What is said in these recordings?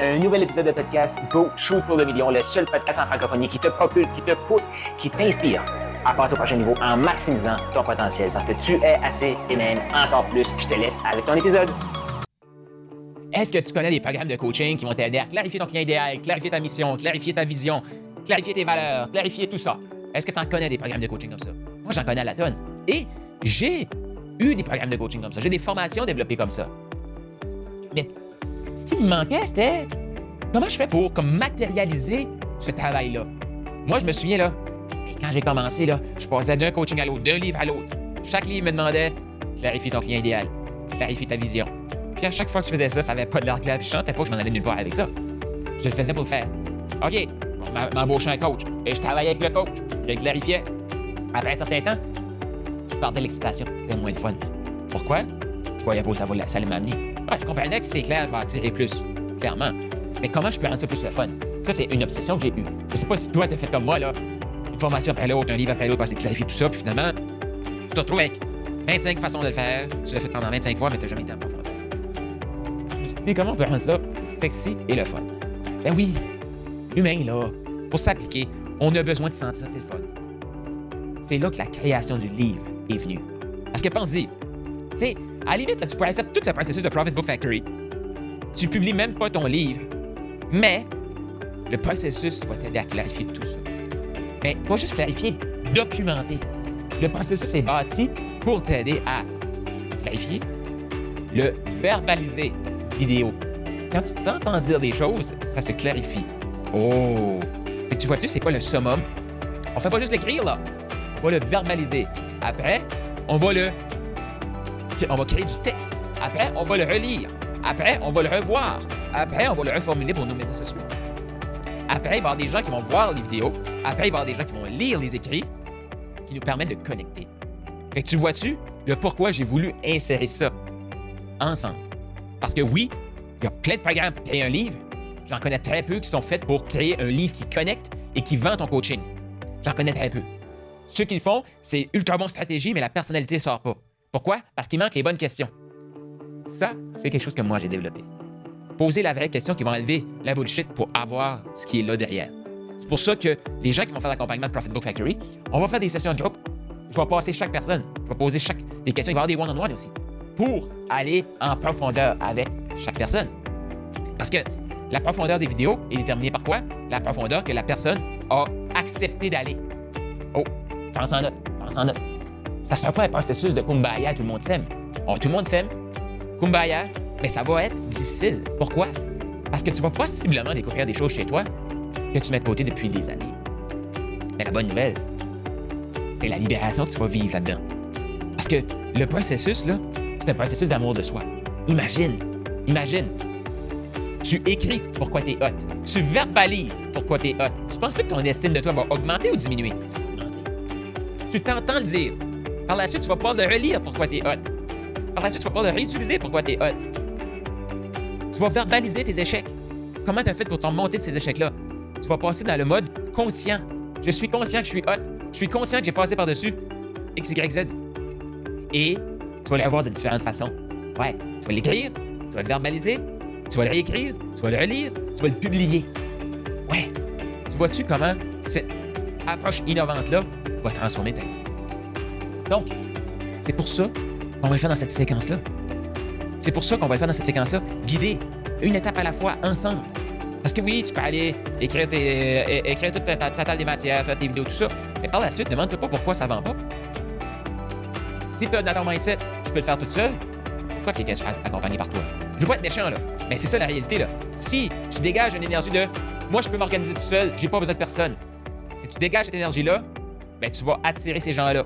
Un nouvel épisode de podcast Go Shoot pour le million, le seul podcast en francophonie qui te propulse, qui te pousse, qui t'inspire à passer au prochain niveau en maximisant ton potentiel parce que tu es assez et même encore plus. Je te laisse avec ton épisode. Est-ce que tu connais des programmes de coaching qui vont t'aider à clarifier ton client idéal, clarifier ta mission, clarifier ta vision, clarifier tes valeurs, clarifier tout ça? Est-ce que tu en connais des programmes de coaching comme ça? Moi, j'en connais à la tonne. Et j'ai eu des programmes de coaching comme ça. J'ai des formations développées comme ça. Mais ce qui me manquait, c'était comment je fais pour comme, matérialiser ce travail-là. Moi, je me souviens, là, quand j'ai commencé, là, je passais d'un coaching à l'autre, d'un livre à l'autre. Chaque livre me demandait clarifier ton client idéal, clarifier ta vision. Puis à chaque fois que je faisais ça, ça avait pas de l'air clair, puis je sentais pas que je m'en allais nulle part avec ça. Je le faisais pour le faire. OK, on m'embauchait un coach, et je travaillais avec le coach, je le clarifiais. Après un certain temps, je perdais l'excitation, c'était moins de fun. Pourquoi? Je voyais pas ça, ça allait m'amener. Ah, je comprenais que si c'est clair, je vais en tirer plus, clairement. Mais comment je peux rendre ça plus le fun? Ça, c'est une obsession que j'ai eue. Je sais pas si toi, t'as fait comme moi, là. Une formation après l'autre, un livre après l'autre, pour clarifier tout ça, puis finalement, tu te retrouves avec 25 façons de le faire. Tu l'as fait pendant 25 fois, mais t'as jamais été en profondeur. Je me comment on peut rendre ça sexy et le fun? Ben oui, humain, là, pour s'appliquer, on a besoin de sentir c'est le fun. C'est là que la création du livre est venue. Parce que pense-y, tu sais, à la limite, tu pourrais faire tout le processus de Profit Book Factory. Tu publies même pas ton livre, mais le processus va t'aider à clarifier tout ça. Mais pas juste clarifier, documenter. Le processus est bâti pour t'aider à clarifier, le verbaliser vidéo. Quand tu t'entends dire des choses, ça se clarifie. Oh! Et tu vois-tu, c'est quoi le summum? On fait pas juste l'écrire, là. On va le verbaliser. Après, on va le on va créer du texte. Après, on va le relire. Après, on va le revoir. Après, on va le reformuler pour nos médias sociaux. Après, il va y avoir des gens qui vont voir les vidéos. Après, il va y avoir des gens qui vont lire les écrits qui nous permettent de connecter. Fait que tu vois-tu le pourquoi j'ai voulu insérer ça ensemble? Parce que oui, il y a plein de programmes pour créer un livre. J'en connais très peu qui sont faits pour créer un livre qui connecte et qui vend ton coaching. J'en connais très peu. Ceux qui le font, c'est ultra bonne stratégie, mais la personnalité ne sort pas. Pourquoi? Parce qu'il manque les bonnes questions. Ça, c'est quelque chose que moi j'ai développé. Poser la vraie question qui va enlever la bullshit pour avoir ce qui est là derrière. C'est pour ça que les gens qui vont faire l'accompagnement de Profit Book Factory, on va faire des sessions de groupe. Je vais passer chaque personne. Je vais poser chaque des questions. Il va y avoir des one-on-one aussi pour aller en profondeur avec chaque personne. Parce que la profondeur des vidéos est déterminée par quoi? La profondeur que la personne a accepté d'aller. Oh, pense en note, pense en note. Ça ne sera pas un processus de kumbaya, tout le monde s'aime. Oh, tout le monde s'aime. Kumbaya, mais ça va être difficile. Pourquoi? Parce que tu vas possiblement découvrir des choses chez toi que tu mets de côté depuis des années. Mais la bonne nouvelle, c'est la libération que tu vas vivre là-dedans. Parce que le processus, là, c'est un processus d'amour de soi. Imagine, imagine, tu écris pourquoi tu es hot. Tu verbalises pourquoi tu es hot. Tu penses que ton estime de toi va augmenter ou diminuer? Ça va augmenter. Tu t'entends le dire. Par la suite, tu vas pouvoir le relire pourquoi tu es hot. Par la suite, tu vas pouvoir le réutiliser pourquoi tu es hot. Tu vas verbaliser tes échecs. Comment tu as fait pour t'en monter de ces échecs-là? Tu vas passer dans le mode conscient. Je suis conscient que je suis hot. Je suis conscient que j'ai passé par-dessus X, Y, Z. Et tu vas le revoir de différentes façons. Ouais, tu vas l'écrire, tu vas le verbaliser, tu vas le réécrire, tu vas le relire, tu vas le publier. Ouais. Tu vois-tu comment cette approche innovante-là va transformer ta vie? Donc, c'est pour ça qu'on va le faire dans cette séquence-là. C'est pour ça qu'on va le faire dans cette séquence-là, guider une étape à la fois ensemble. Parce que oui, tu peux aller écrire, tes, écrire toute ta, table des matières, faire tes vidéos, tout ça. Mais par la suite, demande-toi pas pourquoi ça vend pas. Si tu as un mindset, je peux le faire tout seul. Pourquoi quelqu'un se fait accompagner par toi? Je veux pas être méchant, là. Mais c'est ça la réalité, là. Si tu dégages une énergie de moi, je peux m'organiser tout seul, j'ai pas besoin de personne. Si tu dégages cette énergie-là, ben, tu vas attirer ces gens-là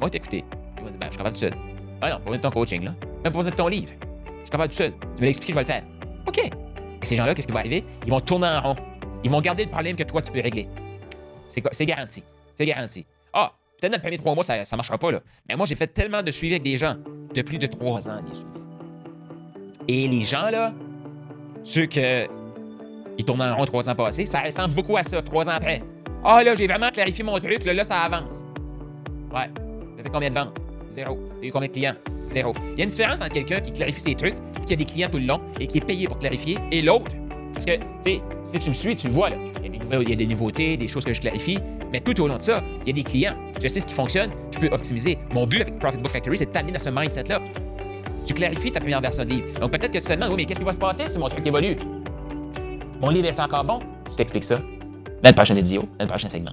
ils vont t'écouter. Dire, ben, je suis capable tout seul. Ah non, pas besoin de ton coaching, là. Même pas besoin de ton livre. Je suis capable tout seul. Tu me l'expliques, je vais le faire. OK. Et ces gens-là, qu'est-ce qui va arriver? Ils vont tourner en rond. Ils vont garder le problème que toi, tu peux régler. C'est garanti. C'est garanti. Ah, peut-être dans le premier trois mois, ça ne marchera pas, là. Mais moi, j'ai fait tellement de suivi avec des gens de plus de trois ans, des suivis. Et les gens, là, ceux que ils tournent en rond trois ans passés, ça ressemble beaucoup à ça, trois ans après. Ah, là, j'ai vraiment clarifié mon truc, là, là ça avance. Ouais. Tu fait combien de ventes? Zéro. Tu as eu combien de clients? Zéro. Il y a une différence entre quelqu'un qui clarifie ses trucs, qui a des clients tout le long et qui est payé pour clarifier, et l'autre Parce que, tu sais, si tu me suis, tu le vois, là. Il y, a des nouveaux- il y a des nouveautés, des choses que je clarifie, mais tout au long de ça, il y a des clients. Je sais ce qui fonctionne, je peux optimiser. Mon but avec Profit Book Factory, c'est de t'amener dans ce mindset-là. Tu clarifies ta première version de livre. Donc peut-être que tu te demandes, oui, mais qu'est-ce qui va se passer si mon truc évolue? Mon livre est encore bon? Je t'explique ça dans le prochain vidéo, dans le prochain segment.